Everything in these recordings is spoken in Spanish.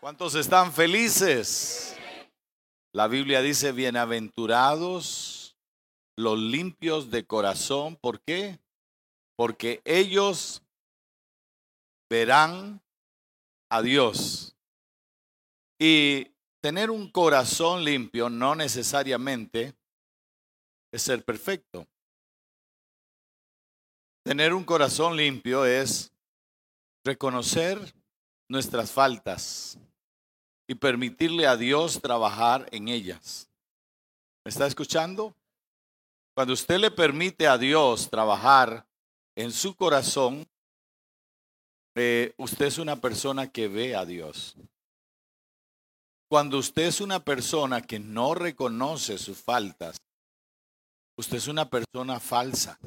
¿Cuántos están felices? La Biblia dice, bienaventurados los limpios de corazón. ¿Por qué? Porque ellos verán a Dios. Y tener un corazón limpio no necesariamente es ser perfecto. Tener un corazón limpio es reconocer nuestras faltas y permitirle a Dios trabajar en ellas. ¿Me está escuchando? Cuando usted le permite a Dios trabajar en su corazón, eh, usted es una persona que ve a Dios. Cuando usted es una persona que no reconoce sus faltas, usted es una persona falsa.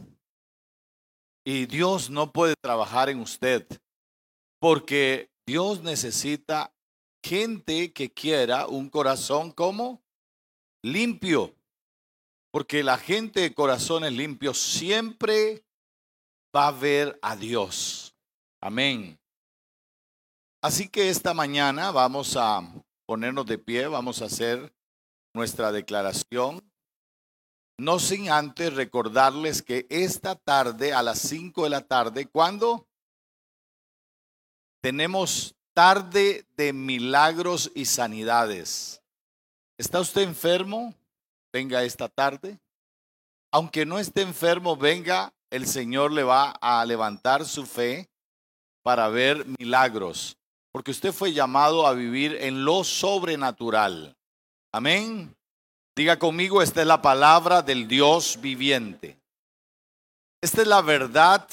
Y Dios no puede trabajar en usted porque Dios necesita gente que quiera un corazón como limpio. Porque la gente de corazones limpios siempre va a ver a Dios. Amén. Así que esta mañana vamos a ponernos de pie, vamos a hacer nuestra declaración. No sin antes recordarles que esta tarde a las 5 de la tarde, ¿cuándo? Tenemos tarde de milagros y sanidades. ¿Está usted enfermo? Venga esta tarde. Aunque no esté enfermo, venga, el Señor le va a levantar su fe para ver milagros, porque usted fue llamado a vivir en lo sobrenatural. Amén. Diga conmigo, esta es la palabra del Dios viviente. Esta es la verdad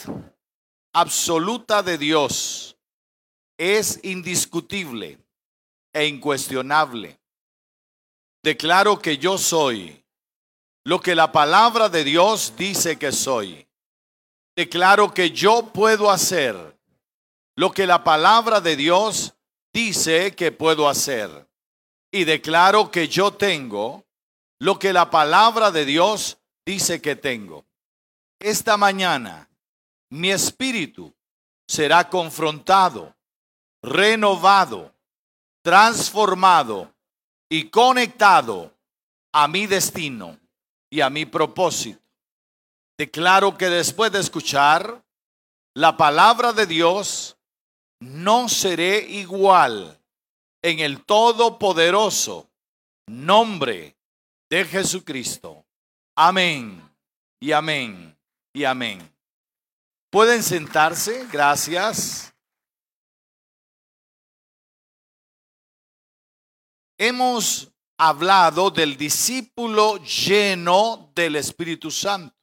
absoluta de Dios es indiscutible e incuestionable. Declaro que yo soy lo que la palabra de Dios dice que soy. Declaro que yo puedo hacer lo que la palabra de Dios dice que puedo hacer. Y declaro que yo tengo lo que la palabra de Dios dice que tengo. Esta mañana mi espíritu será confrontado renovado, transformado y conectado a mi destino y a mi propósito. Declaro que después de escuchar la palabra de Dios, no seré igual en el todopoderoso nombre de Jesucristo. Amén y amén y amén. Pueden sentarse, gracias. Hemos hablado del discípulo lleno del Espíritu Santo.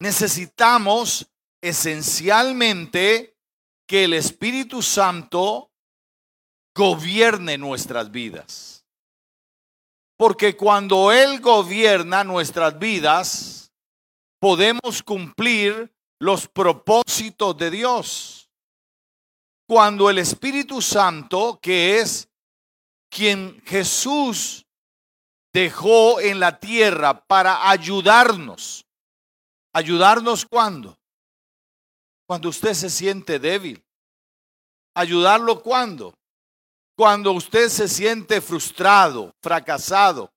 Necesitamos esencialmente que el Espíritu Santo gobierne nuestras vidas. Porque cuando Él gobierna nuestras vidas, podemos cumplir los propósitos de Dios. Cuando el Espíritu Santo, que es quien Jesús dejó en la tierra para ayudarnos. ¿Ayudarnos cuándo? Cuando usted se siente débil. ¿Ayudarlo cuándo? Cuando usted se siente frustrado, fracasado.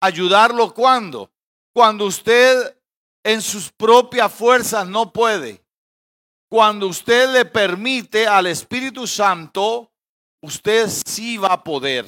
¿Ayudarlo cuándo? Cuando usted en sus propias fuerzas no puede. Cuando usted le permite al Espíritu Santo usted sí va a poder.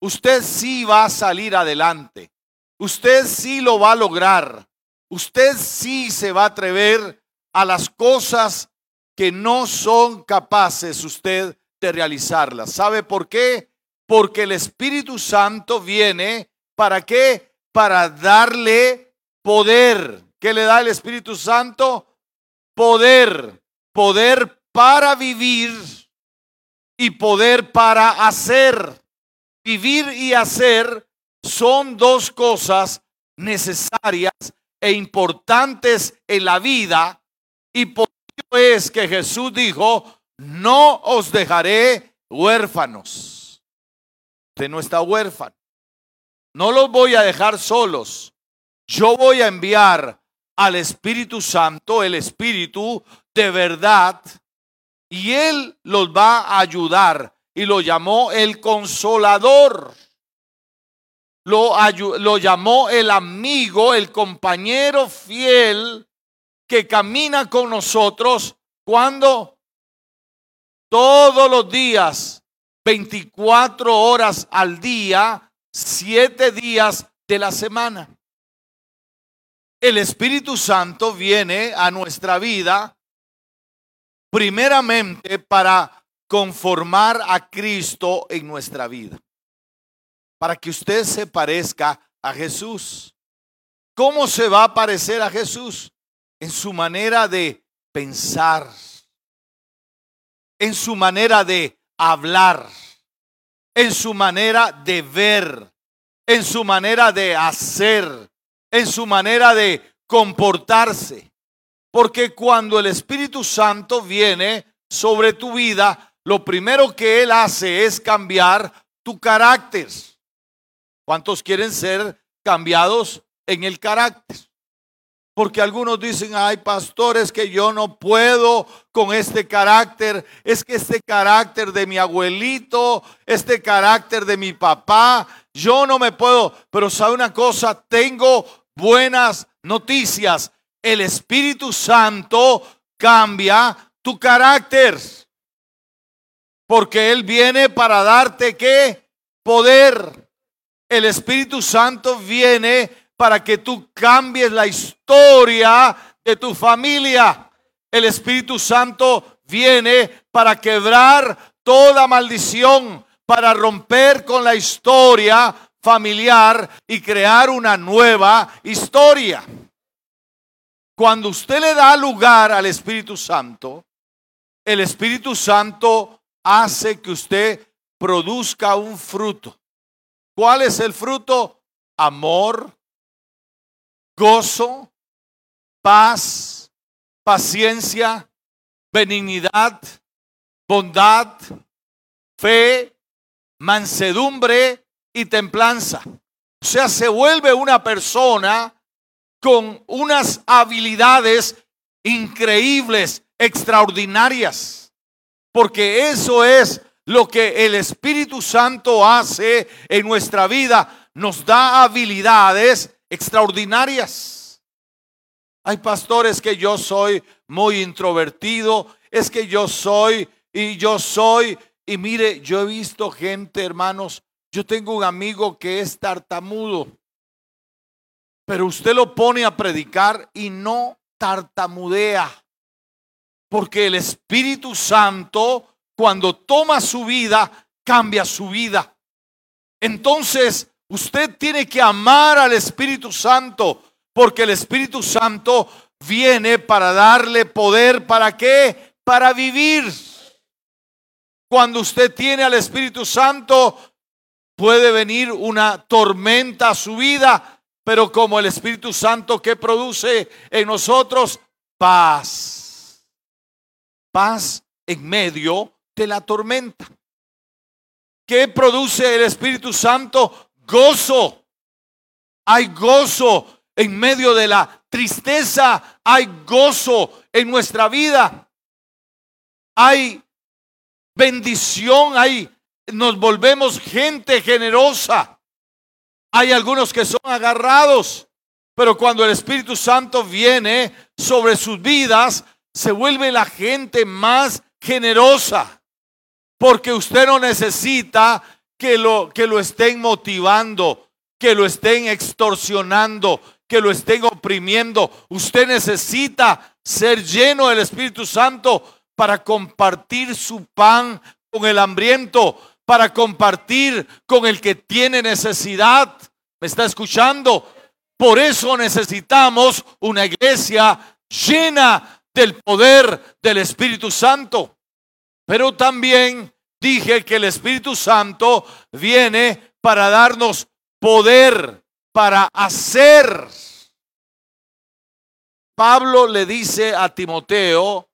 Usted sí va a salir adelante. Usted sí lo va a lograr. Usted sí se va a atrever a las cosas que no son capaces usted de realizarlas. ¿Sabe por qué? Porque el Espíritu Santo viene para qué? Para darle poder. ¿Qué le da el Espíritu Santo? Poder. Poder para vivir y poder para hacer. Vivir y hacer son dos cosas necesarias e importantes en la vida y por eso es que Jesús dijo, no os dejaré huérfanos. Usted no está huérfano. No los voy a dejar solos. Yo voy a enviar al Espíritu Santo, el Espíritu de verdad, y Él los va a ayudar. Y lo llamó el consolador. Lo, lo llamó el amigo, el compañero fiel que camina con nosotros cuando todos los días, 24 horas al día, 7 días de la semana. El Espíritu Santo viene a nuestra vida primeramente para conformar a Cristo en nuestra vida. Para que usted se parezca a Jesús. ¿Cómo se va a parecer a Jesús? En su manera de pensar, en su manera de hablar, en su manera de ver, en su manera de hacer, en su manera de comportarse. Porque cuando el Espíritu Santo viene sobre tu vida, lo primero que Él hace es cambiar tu carácter. ¿Cuántos quieren ser cambiados en el carácter? Porque algunos dicen, ay pastores, que yo no puedo con este carácter. Es que este carácter de mi abuelito, este carácter de mi papá, yo no me puedo. Pero sabe una cosa, tengo buenas noticias el Espíritu Santo cambia tu carácter. Porque Él viene para darte qué? Poder. El Espíritu Santo viene para que tú cambies la historia de tu familia. El Espíritu Santo viene para quebrar toda maldición, para romper con la historia familiar y crear una nueva historia. Cuando usted le da lugar al Espíritu Santo, el Espíritu Santo hace que usted produzca un fruto. ¿Cuál es el fruto? Amor, gozo, paz, paciencia, benignidad, bondad, fe, mansedumbre y templanza. O sea, se vuelve una persona con unas habilidades increíbles, extraordinarias. Porque eso es lo que el Espíritu Santo hace en nuestra vida. Nos da habilidades extraordinarias. Hay pastores que yo soy muy introvertido, es que yo soy y yo soy. Y mire, yo he visto gente, hermanos, yo tengo un amigo que es tartamudo. Pero usted lo pone a predicar y no tartamudea. Porque el Espíritu Santo, cuando toma su vida, cambia su vida. Entonces, usted tiene que amar al Espíritu Santo, porque el Espíritu Santo viene para darle poder. ¿Para qué? Para vivir. Cuando usted tiene al Espíritu Santo, puede venir una tormenta a su vida, pero como el Espíritu Santo que produce en nosotros paz. Paz en medio de la tormenta. ¿Qué produce el Espíritu Santo? Gozo. Hay gozo en medio de la tristeza. Hay gozo en nuestra vida. Hay bendición. Hay, nos volvemos gente generosa. Hay algunos que son agarrados, pero cuando el Espíritu Santo viene sobre sus vidas, se vuelve la gente más generosa. Porque usted no necesita que lo, que lo estén motivando, que lo estén extorsionando, que lo estén oprimiendo. Usted necesita ser lleno del Espíritu Santo para compartir su pan con el hambriento, para compartir con el que tiene necesidad. ¿Me está escuchando? Por eso necesitamos una iglesia llena del poder del Espíritu Santo. Pero también dije que el Espíritu Santo viene para darnos poder para hacer. Pablo le dice a Timoteo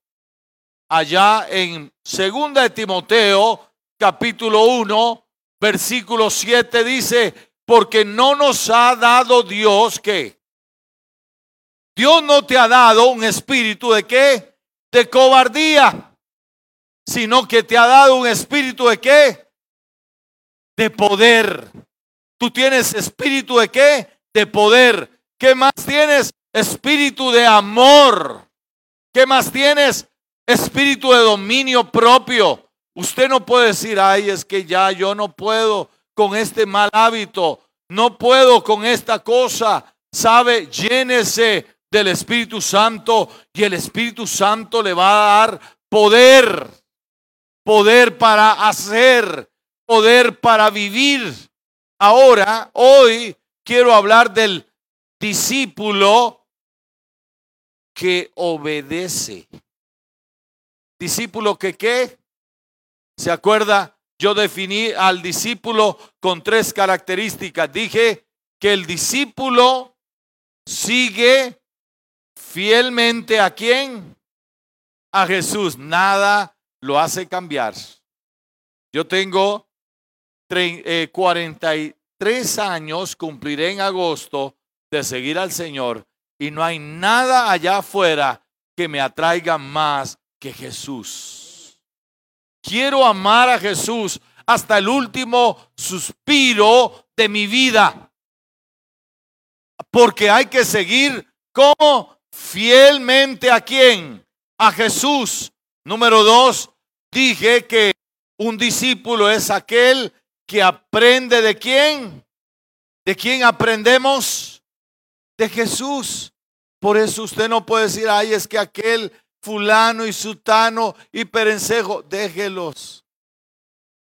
allá en segunda de Timoteo capítulo 1, versículo 7 dice, porque no nos ha dado Dios que Dios no te ha dado un espíritu de qué? De cobardía. sino que te ha dado un espíritu de qué? De poder. Tú tienes espíritu de qué? De poder. ¿Qué más tienes? Espíritu de amor. ¿Qué más tienes? Espíritu de dominio propio. Usted no puede decir, ay, es que ya yo no puedo con este mal hábito, no puedo con esta cosa. Sabe, llénese del Espíritu Santo y el Espíritu Santo le va a dar poder, poder para hacer, poder para vivir. Ahora, hoy quiero hablar del discípulo que obedece. Discípulo que qué? ¿Se acuerda? Yo definí al discípulo con tres características. Dije que el discípulo sigue fielmente a quién? A Jesús. Nada lo hace cambiar. Yo tengo 43 eh, años, cumpliré en agosto, de seguir al Señor y no hay nada allá afuera que me atraiga más que Jesús. Quiero amar a Jesús hasta el último suspiro de mi vida. Porque hay que seguir como fielmente a quién? A Jesús. Número dos, dije que un discípulo es aquel que aprende de quién. ¿De quién aprendemos? De Jesús. Por eso usted no puede decir, ay, es que aquel fulano y sutano y perencejo, déjelos.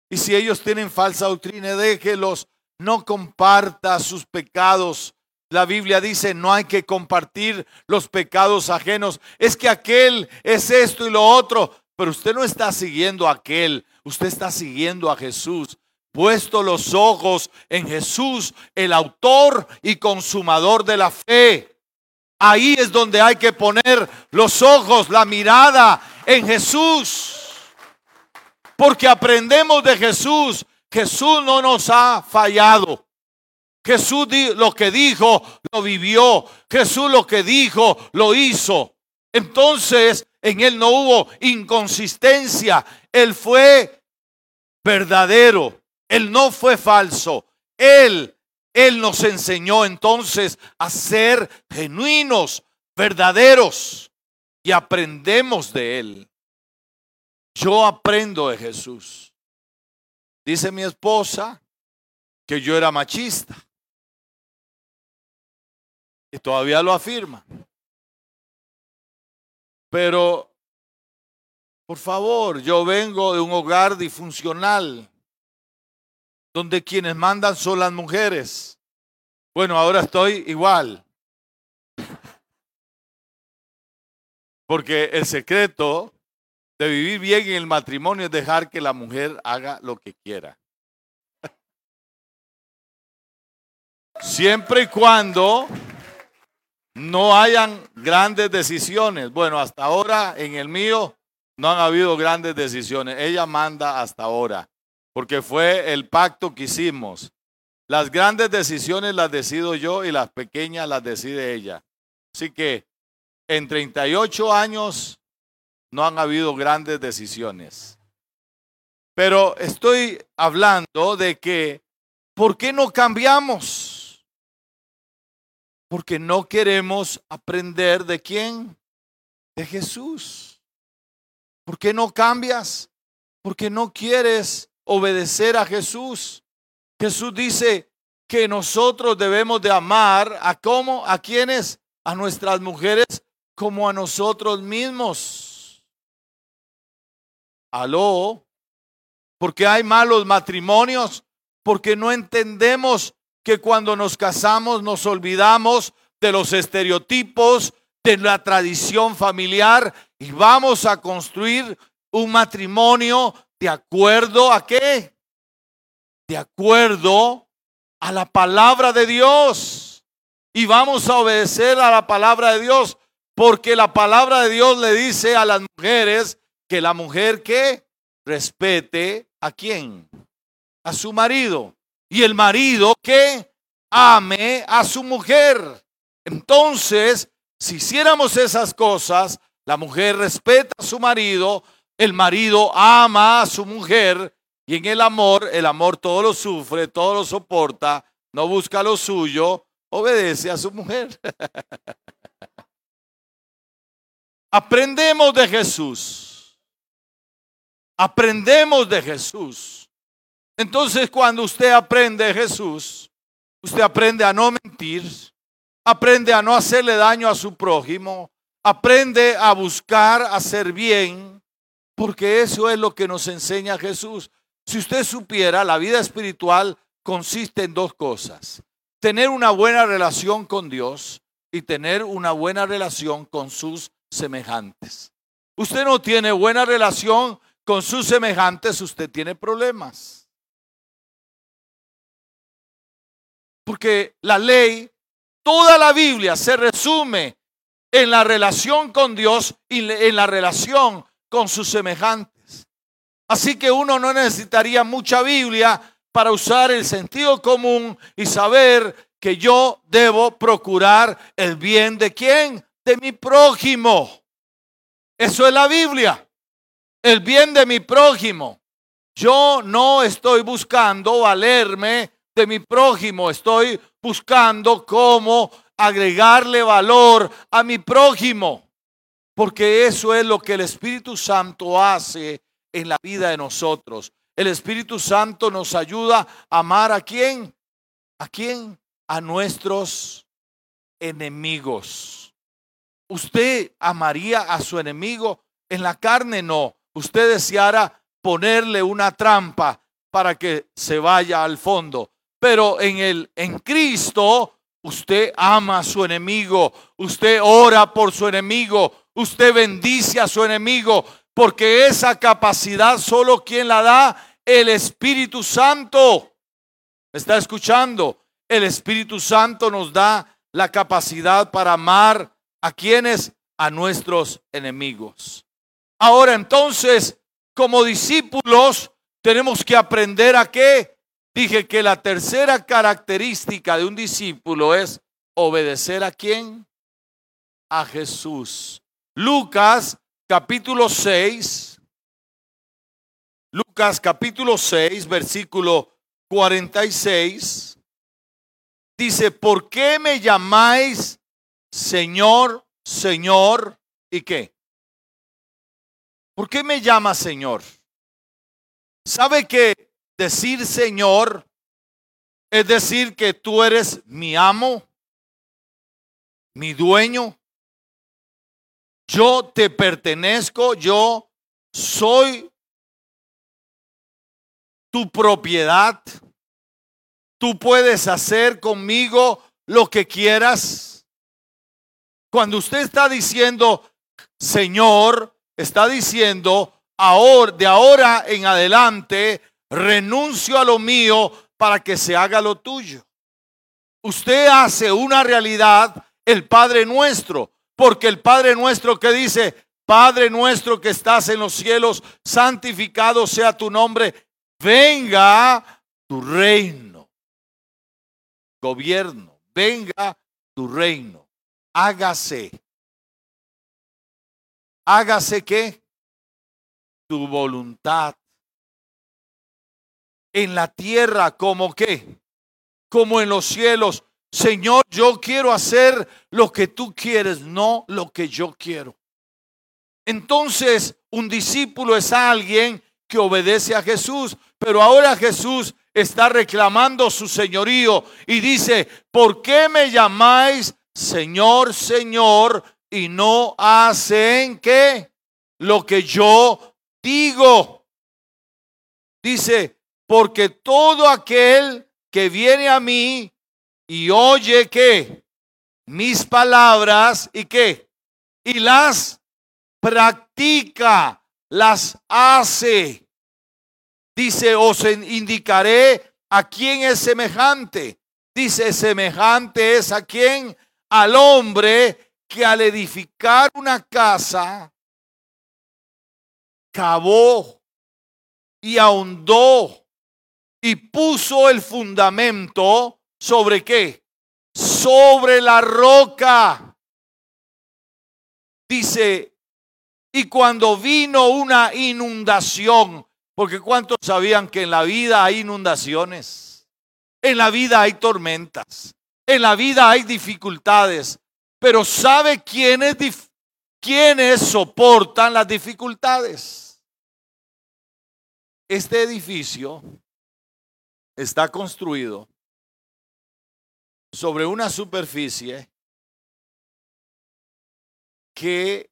Y si ellos tienen falsa doctrina, déjelos. No comparta sus pecados. La Biblia dice, no hay que compartir los pecados ajenos. Es que aquel es esto y lo otro. Pero usted no está siguiendo a aquel, usted está siguiendo a Jesús. Puesto los ojos en Jesús, el autor y consumador de la fe. Ahí es donde hay que poner los ojos, la mirada en Jesús. Porque aprendemos de Jesús. Jesús no nos ha fallado. Jesús lo que dijo, lo vivió. Jesús lo que dijo, lo hizo. Entonces, en él no hubo inconsistencia. Él fue verdadero. Él no fue falso. Él él nos enseñó entonces a ser genuinos, verdaderos, y aprendemos de Él. Yo aprendo de Jesús. Dice mi esposa que yo era machista. Y todavía lo afirma. Pero, por favor, yo vengo de un hogar disfuncional donde quienes mandan son las mujeres. Bueno, ahora estoy igual. Porque el secreto de vivir bien en el matrimonio es dejar que la mujer haga lo que quiera. Siempre y cuando no hayan grandes decisiones. Bueno, hasta ahora en el mío no han habido grandes decisiones. Ella manda hasta ahora porque fue el pacto que hicimos. Las grandes decisiones las decido yo y las pequeñas las decide ella. Así que en 38 años no han habido grandes decisiones. Pero estoy hablando de que, ¿por qué no cambiamos? Porque no queremos aprender de quién? De Jesús. ¿Por qué no cambias? Porque no quieres obedecer a Jesús. Jesús dice que nosotros debemos de amar a cómo, a quienes, a nuestras mujeres como a nosotros mismos. Aló, porque hay malos matrimonios, porque no entendemos que cuando nos casamos nos olvidamos de los estereotipos, de la tradición familiar y vamos a construir un matrimonio ¿De acuerdo a qué? De acuerdo a la palabra de Dios. Y vamos a obedecer a la palabra de Dios, porque la palabra de Dios le dice a las mujeres que la mujer que respete a quién? A su marido. Y el marido que ame a su mujer. Entonces, si hiciéramos esas cosas, la mujer respeta a su marido, El marido ama a su mujer y en el amor, el amor todo lo sufre, todo lo soporta, no busca lo suyo, obedece a su mujer. Aprendemos de Jesús. Aprendemos de Jesús. Entonces cuando usted aprende de Jesús, usted aprende a no mentir, aprende a no hacerle daño a su prójimo, aprende a buscar hacer bien, porque eso es lo que nos enseña Jesús. Si usted supiera, la vida espiritual consiste en dos cosas. Tener una buena relación con Dios y tener una buena relación con sus semejantes. Usted no tiene buena relación con sus semejantes, usted tiene problemas. Porque la ley, toda la Biblia se resume en la relación con Dios y en la relación con sus semejantes. Así que uno no necesitaría mucha Biblia para usar el sentido común y saber que yo debo procurar el bien de quién? De mi prójimo. Eso es la Biblia. El bien de mi prójimo. Yo no estoy buscando valerme de mi prójimo, estoy buscando cómo agregarle valor a mi prójimo, porque eso es lo que el Espíritu Santo hace en la vida de nosotros. El Espíritu Santo nos ayuda a amar a quién? ¿A quién? A nuestros enemigos. ¿Usted amaría a su enemigo? En la carne no. Usted deseara ponerle una trampa para que se vaya al fondo. Pero en el en Cristo usted ama a su enemigo, usted ora por su enemigo, usted bendice a su enemigo, porque esa capacidad solo quien la da, el Espíritu Santo. ¿Está escuchando? El Espíritu Santo nos da la capacidad para amar a quienes, a nuestros enemigos. Ahora entonces, como discípulos, tenemos que aprender a qué? Dije que la tercera característica de un discípulo es obedecer a quién? A Jesús. Lucas capítulo 6. Lucas capítulo 6, versículo 46. Dice, ¿por qué me llamáis Señor, Señor? ¿Y qué? ¿Por qué me llama Señor? ¿Sabe que decir Señor es decir que tú eres mi amo, mi dueño? Yo te pertenezco, yo soy tu propiedad. Tú puedes hacer conmigo lo que quieras. Cuando usted está diciendo, Señor, está diciendo, ahora, de ahora en adelante, renuncio a lo mío para que se haga lo tuyo. Usted hace una realidad el Padre nuestro, porque el Padre nuestro que dice, Padre nuestro que estás en los cielos, santificado sea tu nombre, venga tu reino, gobierno, venga tu reino, hágase. Hágase qué? Tu voluntad en la tierra como qué? Como en los cielos. Señor, yo quiero hacer lo que tú quieres, no lo que yo quiero. Entonces, un discípulo es alguien que obedece a Jesús, pero ahora Jesús está reclamando su señorío y dice, ¿por qué me llamáis Señor, Señor y no hacen qué? Lo que yo digo. Dice, porque todo aquel que viene a mí y oye que mis palabras y que y las practica, las hace. Dice, os indicaré a quién es semejante. Dice, semejante es a quién? Al hombre que al edificar una casa cavó y ahondó y puso el fundamento sobre qué? Sobre la roca. Dice, Y cuando vino una inundación, porque ¿cuántos sabían que en la vida hay inundaciones? En la vida hay tormentas, en la vida hay dificultades, pero ¿sabe quiénes, quiénes soportan las dificultades? Este edificio está construido sobre una superficie que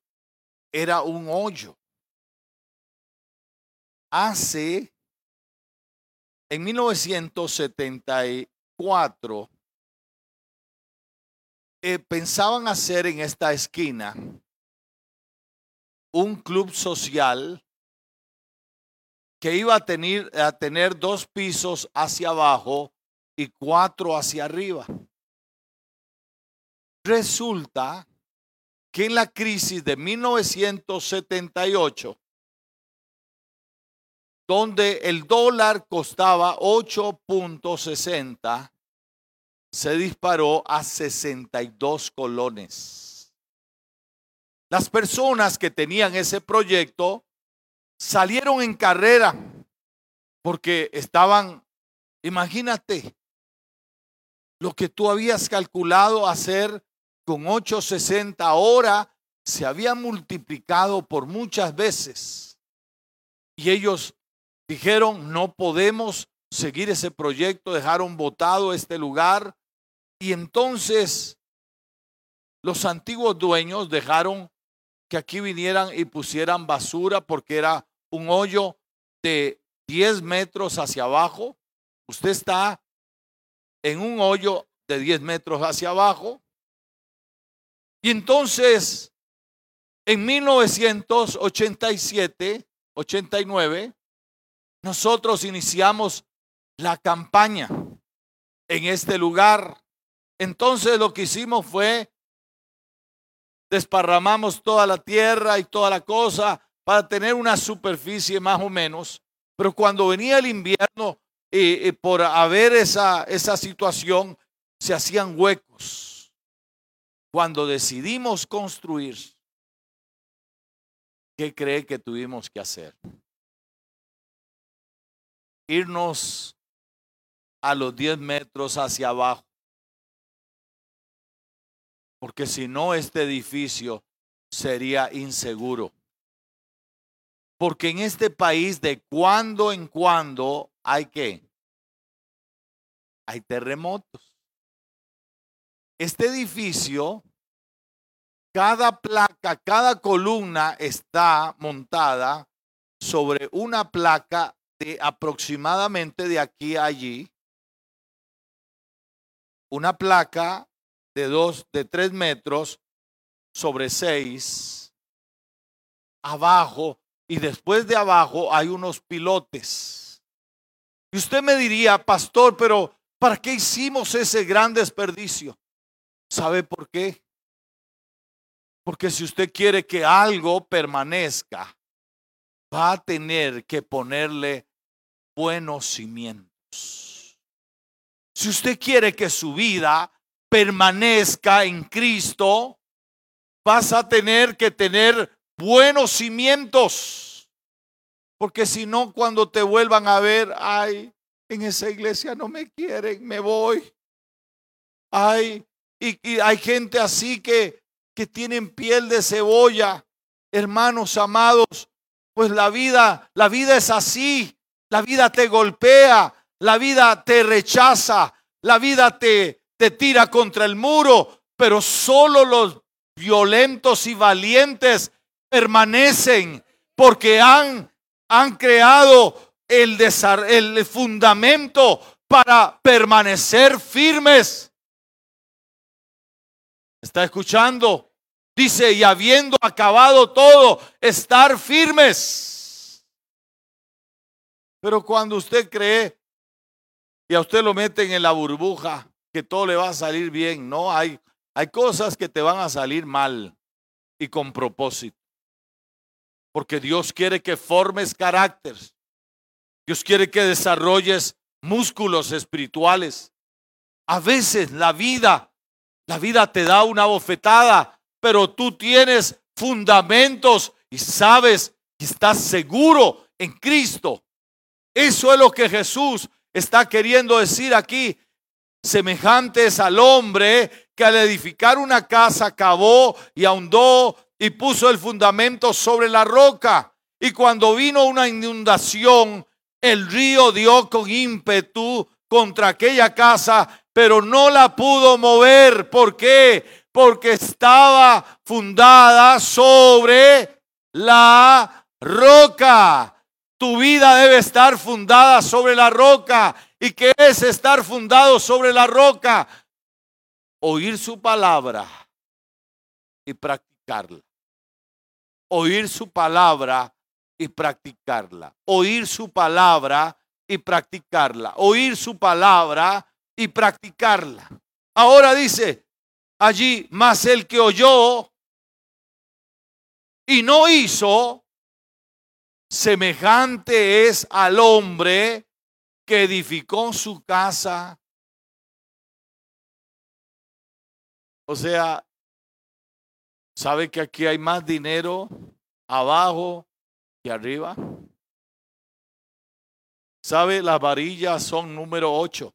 era un hoyo. Hace, en 1974, eh, pensaban hacer en esta esquina un club social que iba a tener, a tener dos pisos hacia abajo y cuatro hacia arriba. Resulta que en la crisis de 1978, donde el dólar costaba 8.60, se disparó a 62 colones. Las personas que tenían ese proyecto salieron en carrera porque estaban, imagínate, lo que tú habías calculado hacer con 8.60 ahora se había multiplicado por muchas veces. Y ellos dijeron, no podemos seguir ese proyecto, dejaron votado este lugar. Y entonces los antiguos dueños dejaron que aquí vinieran y pusieran basura porque era un hoyo de 10 metros hacia abajo. Usted está en un hoyo de 10 metros hacia abajo y entonces, en 1987, 89, nosotros iniciamos la campaña en este lugar. Entonces lo que hicimos fue desparramamos toda la tierra y toda la cosa para tener una superficie más o menos. Pero cuando venía el invierno, y, y por haber esa, esa situación, se hacían huecos cuando decidimos construir, ¿qué cree que tuvimos que hacer? Irnos a los 10 metros hacia abajo. Porque si no, este edificio sería inseguro. Porque en este país de cuando en cuando hay que, hay terremotos. Este edificio, cada placa, cada columna está montada sobre una placa de aproximadamente de aquí a allí. Una placa de dos, de tres metros sobre seis. Abajo, y después de abajo hay unos pilotes. Y usted me diría, pastor, pero ¿para qué hicimos ese gran desperdicio? ¿Sabe por qué? Porque si usted quiere que algo permanezca, va a tener que ponerle buenos cimientos. Si usted quiere que su vida permanezca en Cristo, vas a tener que tener buenos cimientos. Porque si no, cuando te vuelvan a ver, ay, en esa iglesia no me quieren, me voy. Ay, y, hay gente así que, que tienen piel de cebolla. Hermanos amados, pues la vida, la vida es así. La vida te golpea, la vida te rechaza, la vida te, te tira contra el muro, pero solo los violentos y valientes permanecen porque han, han creado el, el fundamento para permanecer firmes. ¿Está escuchando? Dice, y habiendo acabado todo, estar firmes. Pero cuando usted cree y a usted lo meten en la burbuja, que todo le va a salir bien, no, hay, hay cosas que te van a salir mal y con propósito. Porque Dios quiere que formes carácter. Dios quiere que desarrolles músculos espirituales. A veces la vida la vida te da una bofetada, pero tú tienes fundamentos y sabes que estás seguro en Cristo. Eso es lo que Jesús está queriendo decir aquí. Semejantes al hombre que al edificar una casa cavó y ahondó y puso el fundamento sobre la roca. Y cuando vino una inundación, el río dio con ímpetu contra aquella casa, pero no la pudo mover. ¿Por qué? Porque estaba fundada sobre la roca. Tu vida debe estar fundada sobre la roca. ¿Y qué es estar fundado sobre la roca? Oír su palabra y practicarla. Oír su palabra y practicarla. Oír su palabra y practicarla. Oír su palabra y practicarla. Ahora dice allí, más el que oyó y no hizo, semejante es al hombre que edificó su casa. O sea, ¿sabe que aquí hay más dinero abajo que arriba? ¿Sabe? Las varillas son número 8.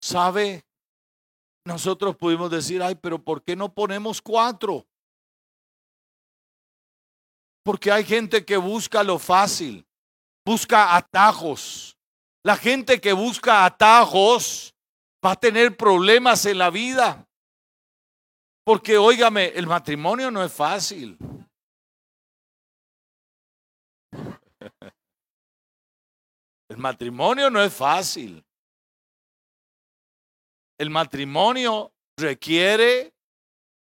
¿Sabe? Nosotros pudimos decir, ay, pero ¿por qué no ponemos cuatro? Porque hay gente que busca lo fácil, busca atajos. La gente que busca atajos va a tener problemas en la vida. Porque, óigame, el matrimonio no es fácil. El matrimonio no es fácil. El matrimonio requiere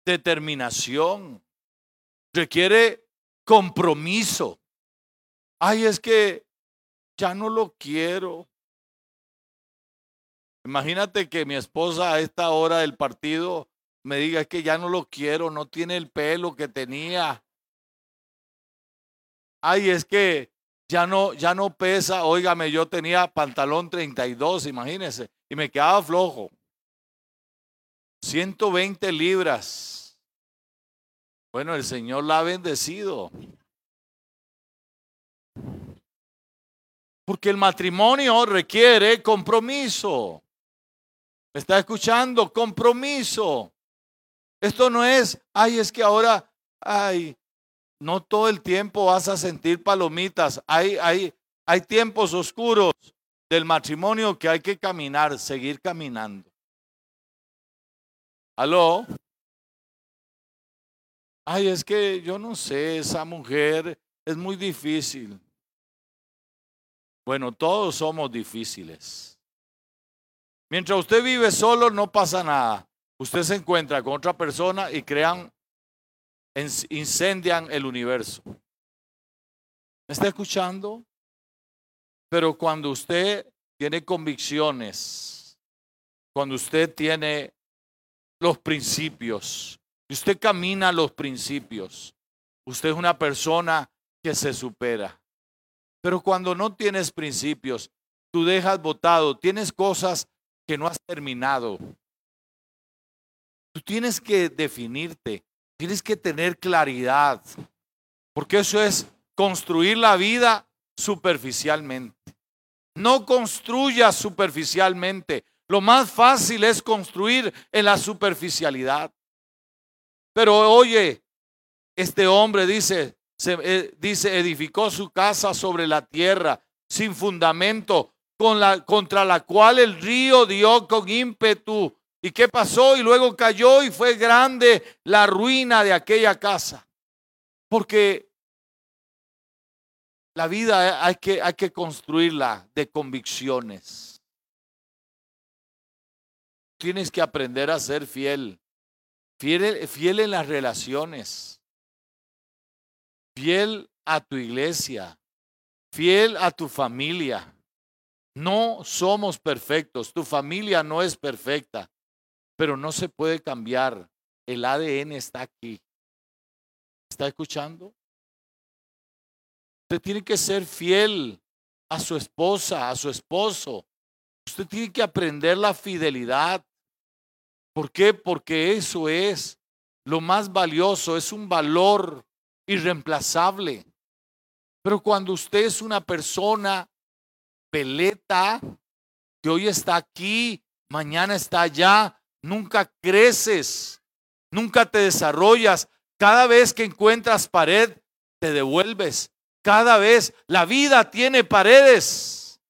determinación, requiere compromiso. Ay, es que ya no lo quiero. Imagínate que mi esposa a esta hora del partido me diga es que ya no lo quiero, no tiene el pelo que tenía. Ay, es que ya no, ya no pesa. Óigame, yo tenía pantalón 32, imagínense, y me quedaba flojo. 120 libras. Bueno, el Señor la ha bendecido. Porque el matrimonio requiere compromiso. ¿Me está escuchando? Compromiso. Esto no es, ay, es que ahora, ay, no todo el tiempo vas a sentir palomitas. Hay, hay, hay tiempos oscuros del matrimonio que hay que caminar, seguir caminando. ¿Aló? Ay, es que yo no sé, esa mujer es muy difícil. Bueno, todos somos difíciles. Mientras usted vive solo, no pasa nada. Usted se encuentra con otra persona y crean, incendian el universo. ¿Me está escuchando? Pero cuando usted tiene convicciones, cuando usted tiene los principios, usted camina los principios, usted es una persona que se supera. Pero cuando no tienes principios, tú dejas votado, tienes cosas que no has terminado. Tú tienes que definirte, tienes que tener claridad, porque eso es construir la vida superficialmente. No construyas superficialmente. Lo más fácil es construir en la superficialidad. Pero oye, este hombre dice, se, eh, dice, edificó su casa sobre la tierra, sin fundamento, contra la cual el río dio con ímpetu ¿Y qué pasó? Y luego cayó y fue grande la ruina de aquella casa. Porque la vida hay que, hay que construirla de convicciones. Tienes que aprender a ser fiel. Fiel, fiel en las relaciones. Fiel a tu iglesia. Fiel a tu familia. No somos perfectos. Tu familia no es perfecta pero no se puede cambiar. El ADN está aquí. ¿Está escuchando? Usted tiene que ser fiel a su esposa, a su esposo. Usted tiene que aprender la fidelidad. ¿Por qué? Porque eso es lo más valioso, es un valor irreemplazable. Pero cuando usted es una persona peleta, que hoy está aquí, mañana está allá, nunca creces, nunca te desarrollas. Cada vez que encuentras pared, te devuelves. Cada vez la vida tiene paredes.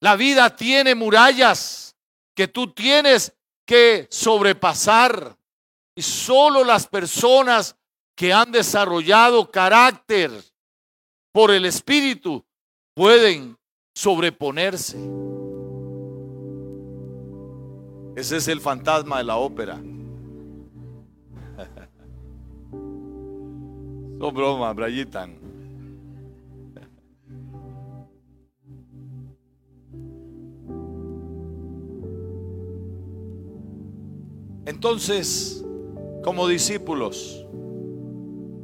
La vida tiene murallas que tú tienes que sobrepasar. Y solo las personas que han desarrollado carácter por el Espíritu pueden sobreponerse. Ese es el fantasma de la ópera. Son bromas, Brayitan. Entonces, como discípulos,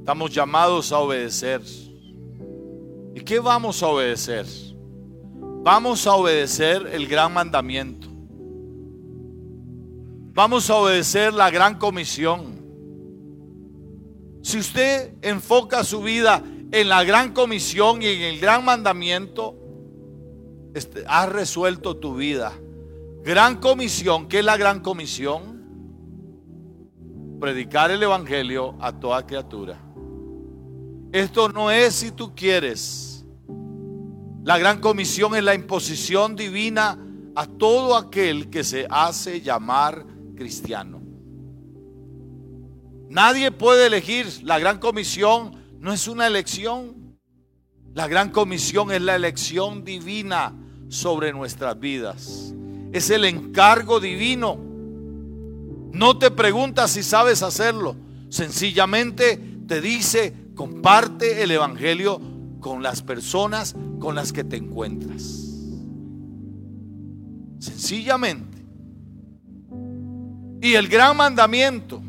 estamos llamados a obedecer. ¿Y qué vamos a obedecer? Vamos a obedecer el gran mandamiento. Vamos a obedecer la gran comisión. Si usted enfoca su vida en la gran comisión y en el gran mandamiento, este, has resuelto tu vida. Gran comisión, ¿qué es la gran comisión? Predicar el Evangelio a toda criatura. Esto no es si tú quieres. La gran comisión es la imposición divina a todo aquel que se hace llamar cristiano. Nadie puede elegir. La gran comisión no es una elección. La gran comisión es la elección divina sobre nuestras vidas. Es el encargo divino. No te preguntas si sabes hacerlo. Sencillamente te dice, comparte el Evangelio con las personas con las que te encuentras. Sencillamente. Y el gran mandamiento,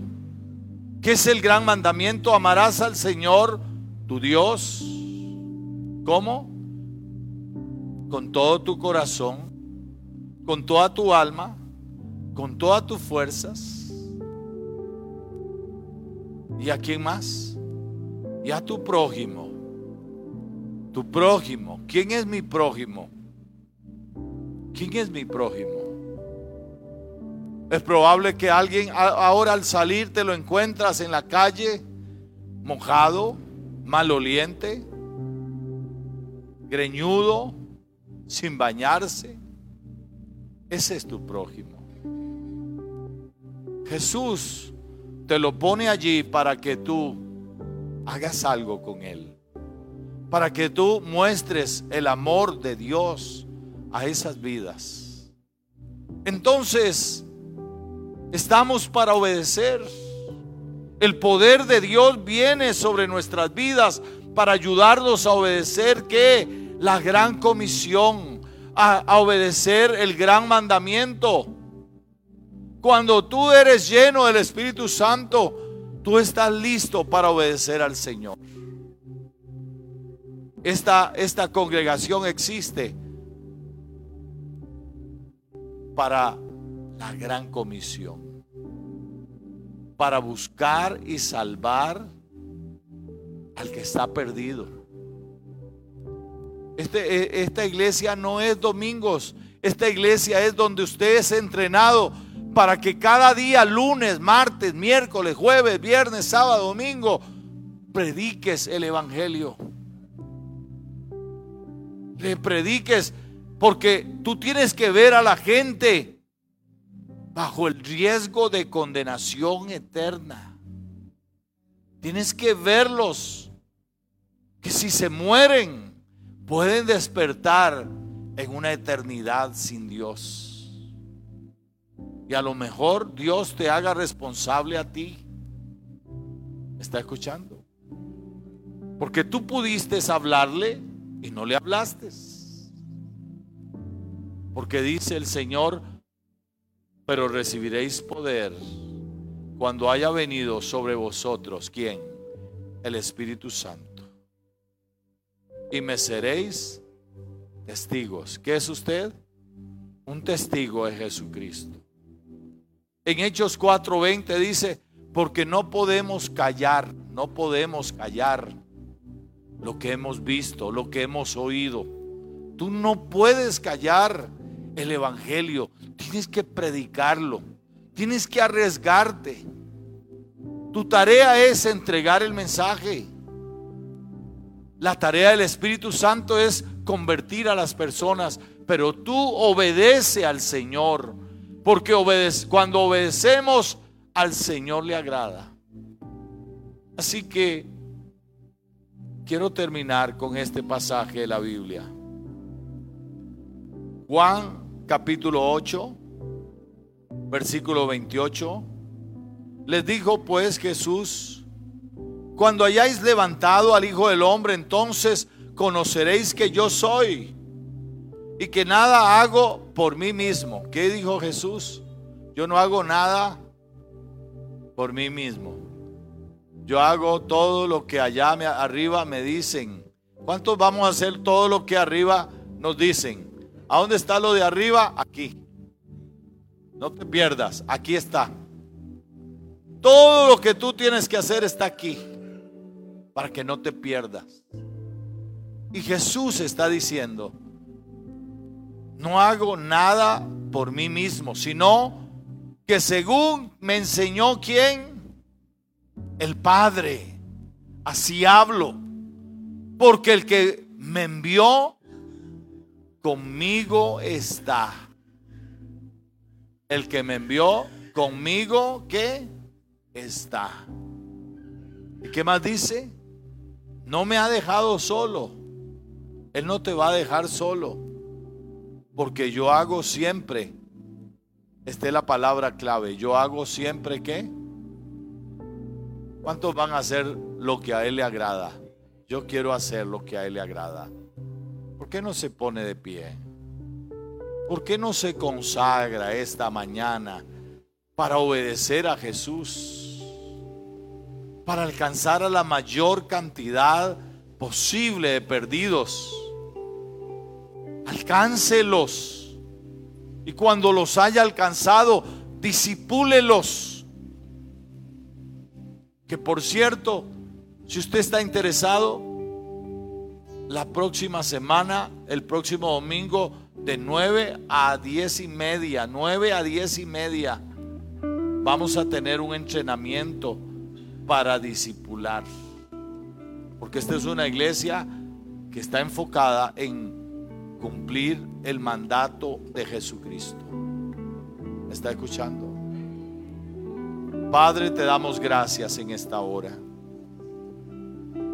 que es el gran mandamiento, amarás al Señor tu Dios. ¿Cómo? Con todo tu corazón, con toda tu alma, con todas tus fuerzas. ¿Y a quién más? Y a tu prójimo. Tu prójimo. ¿Quién es mi prójimo? ¿Quién es mi prójimo? Es probable que alguien ahora al salir te lo encuentras en la calle, mojado, maloliente, greñudo, sin bañarse. Ese es tu prójimo. Jesús te lo pone allí para que tú hagas algo con él. Para que tú muestres el amor de Dios a esas vidas. Entonces, Estamos para obedecer. El poder de Dios viene sobre nuestras vidas para ayudarnos a obedecer que la gran comisión, a, a, obedecer el gran mandamiento. Cuando tú eres lleno del Espíritu Santo, tú estás listo para obedecer al Señor. Esta, esta congregación existe para la gran comisión para buscar y salvar al que está perdido. Este, e, esta iglesia no es domingos, esta iglesia es donde usted es entrenado para que cada día, lunes, martes, miércoles, jueves, viernes, sábado, domingo, prediques el Evangelio. Le prediques porque tú tienes que ver a la gente bajo el riesgo de condenación eterna. Tienes que verlos, que si se mueren, pueden despertar en una eternidad sin Dios. Y a lo mejor Dios te haga responsable a ti. ¿Está escuchando? Porque tú pudiste hablarle y no le hablaste. Porque dice el Señor, pero recibiréis poder cuando haya venido sobre vosotros, ¿quién? El Espíritu Santo. Y me seréis testigos. ¿Qué es usted? Un testigo de Jesucristo. En Hechos 4:20 dice, Porque no podemos callar, no podemos callar lo que hemos visto, lo que hemos oído. Tú no puedes callar el Evangelio, tienes que predicarlo, tienes que arriesgarte. Tu tarea es entregar el mensaje. La tarea del Espíritu Santo es convertir a las personas, pero tú obedece al Señor, porque cuando obedecemos al Señor le agrada. Así que quiero terminar con este pasaje de la Biblia. Juan capítulo 8, versículo 28. Les dijo pues Jesús, cuando hayáis levantado al Hijo del Hombre, entonces conoceréis que yo soy y que nada hago por mí mismo. ¿Qué dijo Jesús? Yo no hago nada por mí mismo. Yo hago todo lo que allá arriba me dicen. ¿Cuántos vamos a hacer todo lo que arriba nos dicen? ¿A dónde está lo de arriba? Aquí. No te pierdas, aquí está. Todo lo que tú tienes que hacer está aquí para que no te pierdas. Y Jesús está diciendo, no hago nada por mí mismo, sino que según me enseñó quién, el Padre, así hablo, porque el que me envió conmigo está. El que me envió conmigo, ¿qué? Está. ¿Y qué más dice? No me ha dejado solo. Él no te va a dejar solo. Porque yo hago siempre. Esta es la palabra clave. Yo hago siempre qué. ¿Cuántos van a hacer lo que a Él le agrada? Yo quiero hacer lo que a Él le agrada. ¿Por qué no se pone de pie? ¿Por qué no se consagra esta mañana para obedecer a Jesús? Para alcanzar a la mayor cantidad posible de perdidos. Alcáncelos. Y cuando los haya alcanzado, disipúlelos. Que por cierto, si usted está interesado, la próxima semana, el próximo domingo, de 9 a 10 y media, 9 a 10 y media, vamos a tener un entrenamiento para discipular. Porque esta es una iglesia que está enfocada en cumplir el mandato de Jesucristo. ¿Me está escuchando? Padre, te damos gracias en esta hora.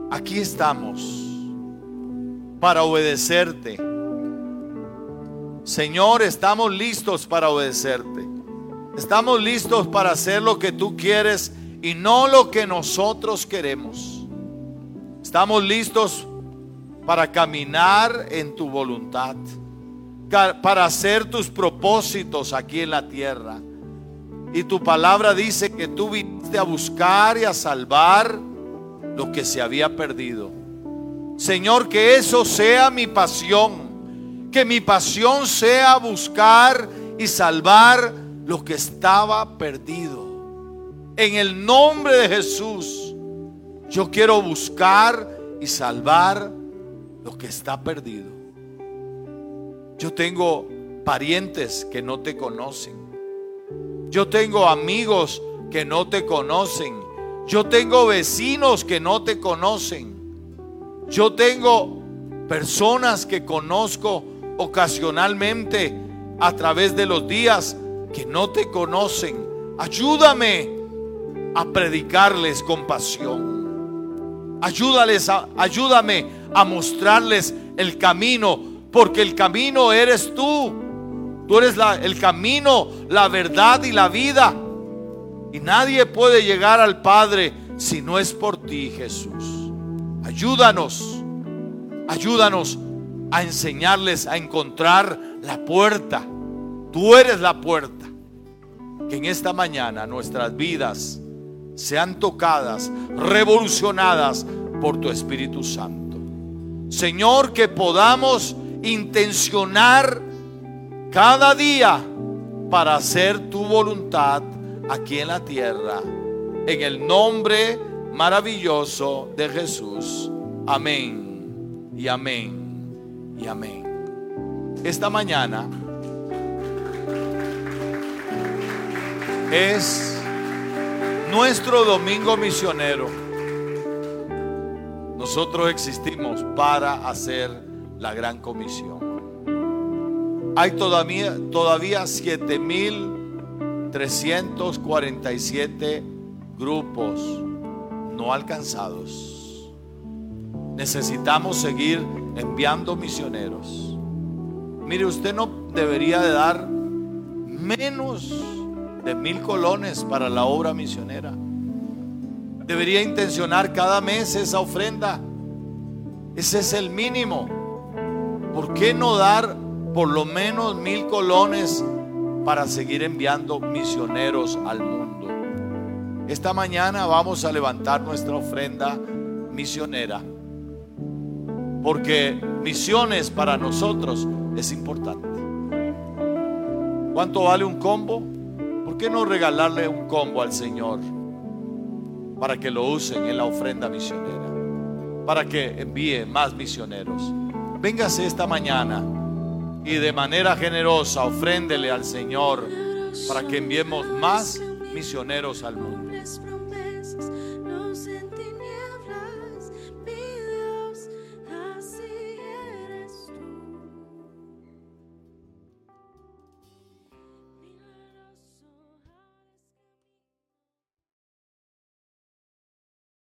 Aquí estamos para obedecerte. Señor, estamos listos para obedecerte. Estamos listos para hacer lo que tú quieres y no lo que nosotros queremos. Estamos listos para caminar en tu voluntad, para hacer tus propósitos aquí en la tierra. Y tu palabra dice que tú viniste a buscar y a salvar lo que se había perdido. Señor, que eso sea mi pasión. Que mi pasión sea buscar y salvar lo que estaba perdido. En el nombre de Jesús, yo quiero buscar y salvar lo que está perdido. Yo tengo parientes que no te conocen. Yo tengo amigos que no te conocen. Yo tengo vecinos que no te conocen. Yo tengo personas que conozco ocasionalmente a través de los días que no te conocen. Ayúdame a predicarles con pasión. Ayúdales a, ayúdame a mostrarles el camino, porque el camino eres tú. Tú eres el camino, la verdad y la vida. Y nadie puede llegar al Padre si no es por ti, Jesús. Ayúdanos, ayúdanos a enseñarles a encontrar la puerta. Tú eres la puerta. Que en esta mañana nuestras vidas sean tocadas, revolucionadas por tu Espíritu Santo. Señor, que podamos intencionar cada día para hacer tu voluntad aquí en la tierra en el nombre maravilloso de Jesús. Amén y amén y amén. Esta mañana es nuestro domingo misionero. Nosotros existimos para hacer la gran comisión. Hay todavía, todavía 7.347 grupos no alcanzados. Necesitamos seguir enviando misioneros. Mire, usted no debería de dar menos de mil colones para la obra misionera. Debería intencionar cada mes esa ofrenda. Ese es el mínimo. ¿Por qué no dar por lo menos mil colones para seguir enviando misioneros al mundo? Esta mañana vamos a levantar nuestra ofrenda misionera. Porque misiones para nosotros es importante. ¿Cuánto vale un combo? ¿Por qué no regalarle un combo al Señor para que lo usen en la ofrenda misionera? Para que envíe más misioneros. Véngase esta mañana y de manera generosa ofréndele al Señor para que enviemos más misioneros al mundo.